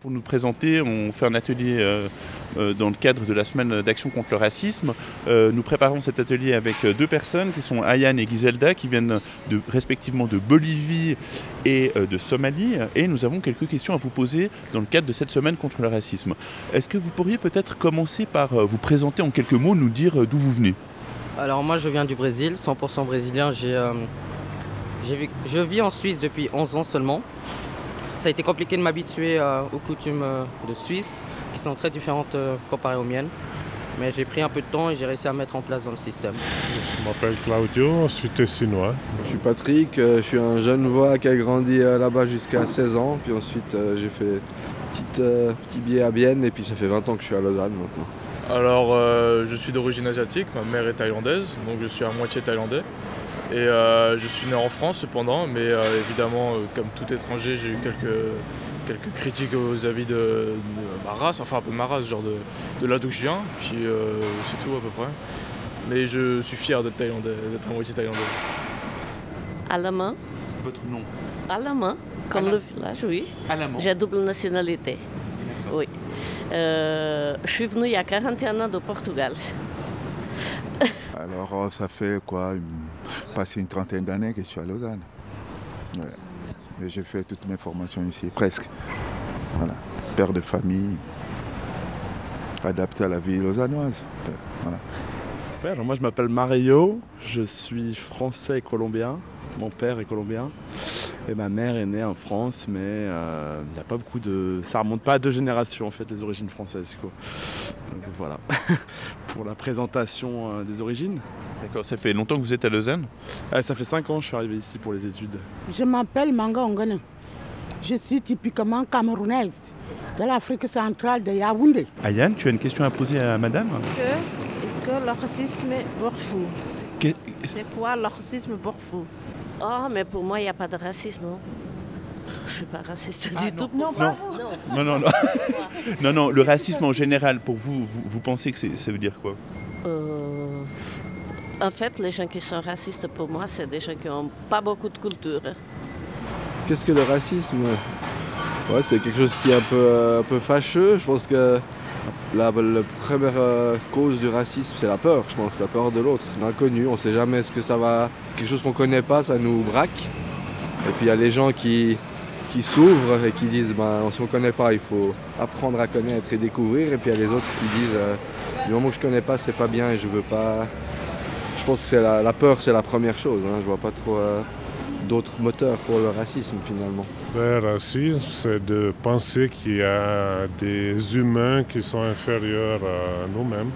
Pour nous présenter, on fait un atelier euh, euh, dans le cadre de la semaine d'action contre le racisme. Euh, nous préparons cet atelier avec deux personnes qui sont Ayane et Giselda qui viennent respectivement de Bolivie et de Somalie. Et nous avons quelques questions à vous poser dans le cadre de cette semaine contre le racisme. Est-ce que vous pourriez peut-être commencer par vous présenter en quelques mots, nous dire d'où vous venez? Alors moi je viens du Brésil, 100% brésilien. je vis en Suisse depuis 11 ans seulement. Ça a été compliqué de m'habituer euh, aux coutumes euh, de Suisse, qui sont très différentes euh, comparées aux miennes. Mais j'ai pris un peu de temps et j'ai réussi à mettre en place dans le système. Je m'appelle Claudio, je suis tessinois. Je suis Patrick, je suis un jeune voix qui a grandi là-bas jusqu'à 16 ans. Puis ensuite, j'ai fait un petit billet à Bienne et puis ça fait 20 ans que je suis à Lausanne maintenant. Alors, je suis d'origine asiatique, ma mère est thaïlandaise, donc je suis à moitié thaïlandais. Et euh, je suis né en France cependant, mais euh, évidemment, euh, comme tout étranger, j'ai eu quelques, quelques critiques aux avis de, ma race, enfin un peu ma race, genre de, là d'où je viens, puis c'est tout à peu près. Mais je suis fier d'être thaïlandais, d'être un moitié thaïlandais. Allemand. Votre nom Allemand, comme le village, oui. Allemand. J'ai double nationalité. Oui. je suis venu il y a 41 ans de Portugal. Alors, ça fait quoi Passé une trentaine d'années que je suis à Lausanne. Et j'ai fait toutes mes formations ici, presque. Voilà. Père de famille, adapté à la vie lausannoise. Moi, je m'appelle Mario, je suis français et colombien. Mon père est colombien. Et ma mère est née en France, mais euh, il n'y a pas beaucoup de. Ça remonte pas à deux générations en fait, les origines françaises. Donc voilà, pour la présentation euh, des origines. D'accord, ça fait longtemps que vous êtes à Lausanne? Ça fait cinq ans que je suis arrivé ici pour les études. Je m'appelle Manga Ongana. Je suis typiquement camerounaise de l'Afrique centrale de Yaoundé. Ayane, tu as une question à poser à madame? Est-ce que le racisme est fou C'est quoi le racisme fou? Oh, mais pour moi, il n'y a pas de racisme. Je ne suis pas raciste ah, du tout. Non, pas vous. Non, non, non. non, non, le racisme en général, pour vous, vous, pensez que ça veut dire quoi? Euh, En fait, les gens qui sont racistes, pour moi, c'est des gens qui n'ont pas beaucoup de culture. Qu'est-ce que le racisme? Ouais, c'est quelque chose qui est un peu, un peu fâcheux. Je pense que la, première euh, cause du racisme, c'est la peur, je pense, la peur de l'autre, l'inconnu. On ne sait jamais ce que ça va. Quelque chose qu'on ne connaît pas, ça nous braque. Et puis il y a les gens qui, qui s'ouvrent et qui disent ben, si on ne connaît pas, il faut apprendre à connaître et découvrir. Et puis il y a les autres qui disent euh, du moment que je ne connais pas, c'est pas bien et je veux pas. Je pense que c'est la, peur, c'est la première chose. Hein. Je vois pas trop. Euh, d'autres moteurs pour le racisme finalement Le racisme, c'est de penser qu'il y a des humains qui sont inférieurs à nous-mêmes.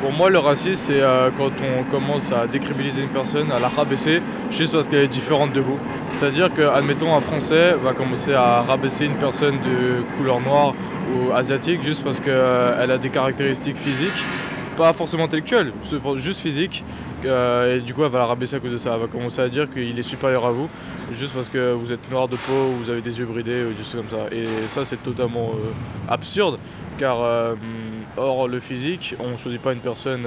Pour moi, le racisme, c'est euh, quand on commence à décribiliser une personne, à la rabaisser, juste parce qu'elle est différente de vous. C'est-à-dire que, admettons, un Français va commencer à rabaisser une personne de couleur noire ou asiatique juste parce qu'elle euh, a des caractéristiques physiques, pas forcément intellectuelles, juste physiques, euh, et du coup, elle va la rabaisser à cause de ça. Elle va commencer à dire qu'il est supérieur à vous, juste parce que vous êtes noir de peau, ou vous avez des yeux bridés, ou des choses comme ça. Et ça, c'est totalement euh, absurde, car hors le physique, on ne choisit pas une personne,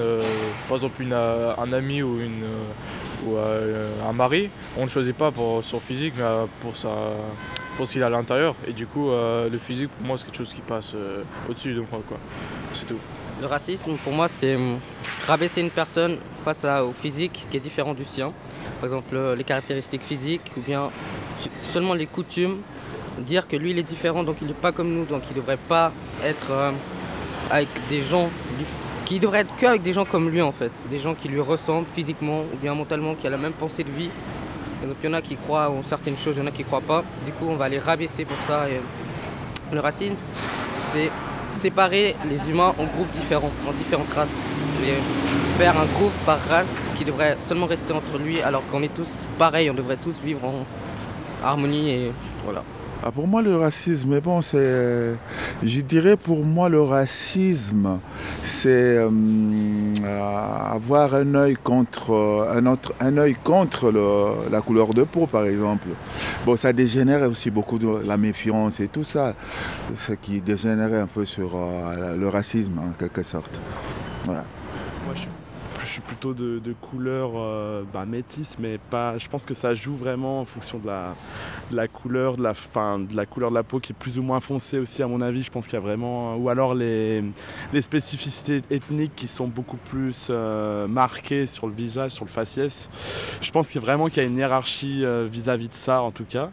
par exemple un ami ou, une, ou un mari, on ne choisit pas pour son physique, mais pour, sa, pour ce qu'il a à l'intérieur. Et du coup, le physique, pour moi, c'est quelque chose qui passe au-dessus de moi. C'est tout. Le racisme, pour moi, c'est hum, rabaisser une personne face au physique qui est différent du sien. Par exemple, euh, les caractéristiques physiques ou bien seulement les coutumes. Dire que lui, il est différent, donc il n'est pas comme nous, donc il ne devrait pas être euh, avec des gens qui devrait être qu'avec des gens comme lui en fait, des gens qui lui ressemblent physiquement ou bien mentalement, qui ont la même pensée de vie. Donc il y en a qui croient en certaines choses, il y en a qui ne croient pas. Du coup, on va les rabaisser pour ça. Et le racisme, c'est séparer les humains en groupes différents, en différentes races. Et faire un groupe par race qui devrait seulement rester entre lui alors qu'on est tous pareils, on devrait tous vivre en harmonie et voilà. Ah, pour moi, le racisme, bon, c'est. Je dirais pour moi, le racisme, c'est euh, avoir un œil contre, un, autre, un œil contre la couleur de peau, par exemple. Bon, ça dégénère aussi beaucoup de la méfiance et tout ça, ce qui dégénère un peu sur euh, le racisme, en quelque sorte. Je suis plutôt de, couleur euh, bah, métisse, mais pas. Je pense que ça joue vraiment en fonction de la, couleur, de la, fin, de la couleur de la peau qui est plus ou moins foncée aussi, à mon avis. Je pense qu'il y a vraiment. Ou alors les, spécificités ethniques qui sont beaucoup plus euh, marquées sur le visage, sur le faciès. Je pense qu'il vraiment qu'il y a une hiérarchie euh, vis-à-vis de ça, en tout cas.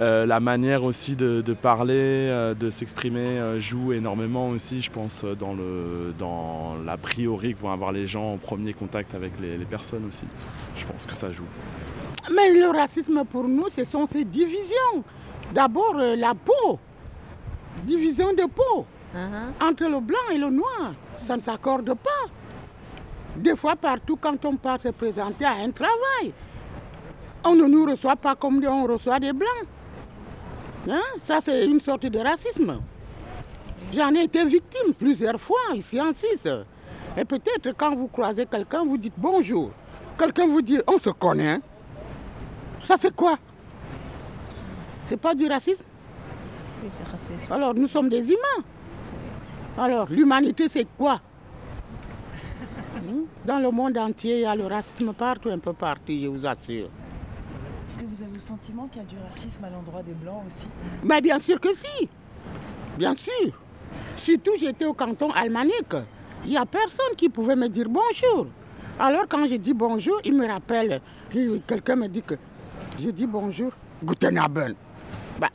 La manière aussi de, parler, de s'exprimer joue énormément aussi, je pense, dans, le, dans l'a priori que vont avoir les gens en premier contact avec les, les personnes aussi. Je pense que ça joue. Mais le racisme pour nous, ce sont ces divisions. D'abord euh, la peau, division de peau entre le blanc et le noir. Ça ne s'accorde pas. Des fois, partout, quand on part se présenter à un travail, on ne nous reçoit pas comme on reçoit des blancs. Hein? Ça, c'est une sorte de racisme. J'en ai été victime plusieurs fois ici en Suisse. Et peut-être quand vous croisez quelqu'un, vous dites bonjour. Quelqu'un vous dit on se connaît. Ça, c'est quoi? C'est pas du racisme? Oui, c'est raciste. Alors, nous sommes des humains. Alors, l'humanité, c'est quoi? Hmm? Dans le monde entier, il y a le racisme partout, un peu partout, je vous assure. Est-ce que vous avez le sentiment qu'il y a du racisme à l'endroit des Blancs aussi? Mais bien sûr que si. Bien sûr. Surtout, j'étais au canton Almanique. Il n'y a personne qui pouvait me dire bonjour. Alors, quand je dis bonjour, il me rappelle. Quelqu'un me dit que je dis bonjour. Guten Abend. Bah,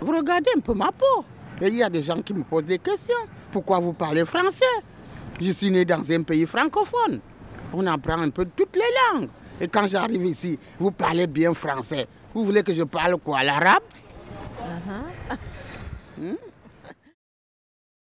vous regardez un peu ma peau. Et il y a des gens qui me posent des questions. Pourquoi vous parlez français? Je suis né dans un pays francophone. On apprend un peu toutes les langues. Et quand j'arrive ici, vous parlez bien français. Vous voulez que je parle quoi L'arabe? Hmm?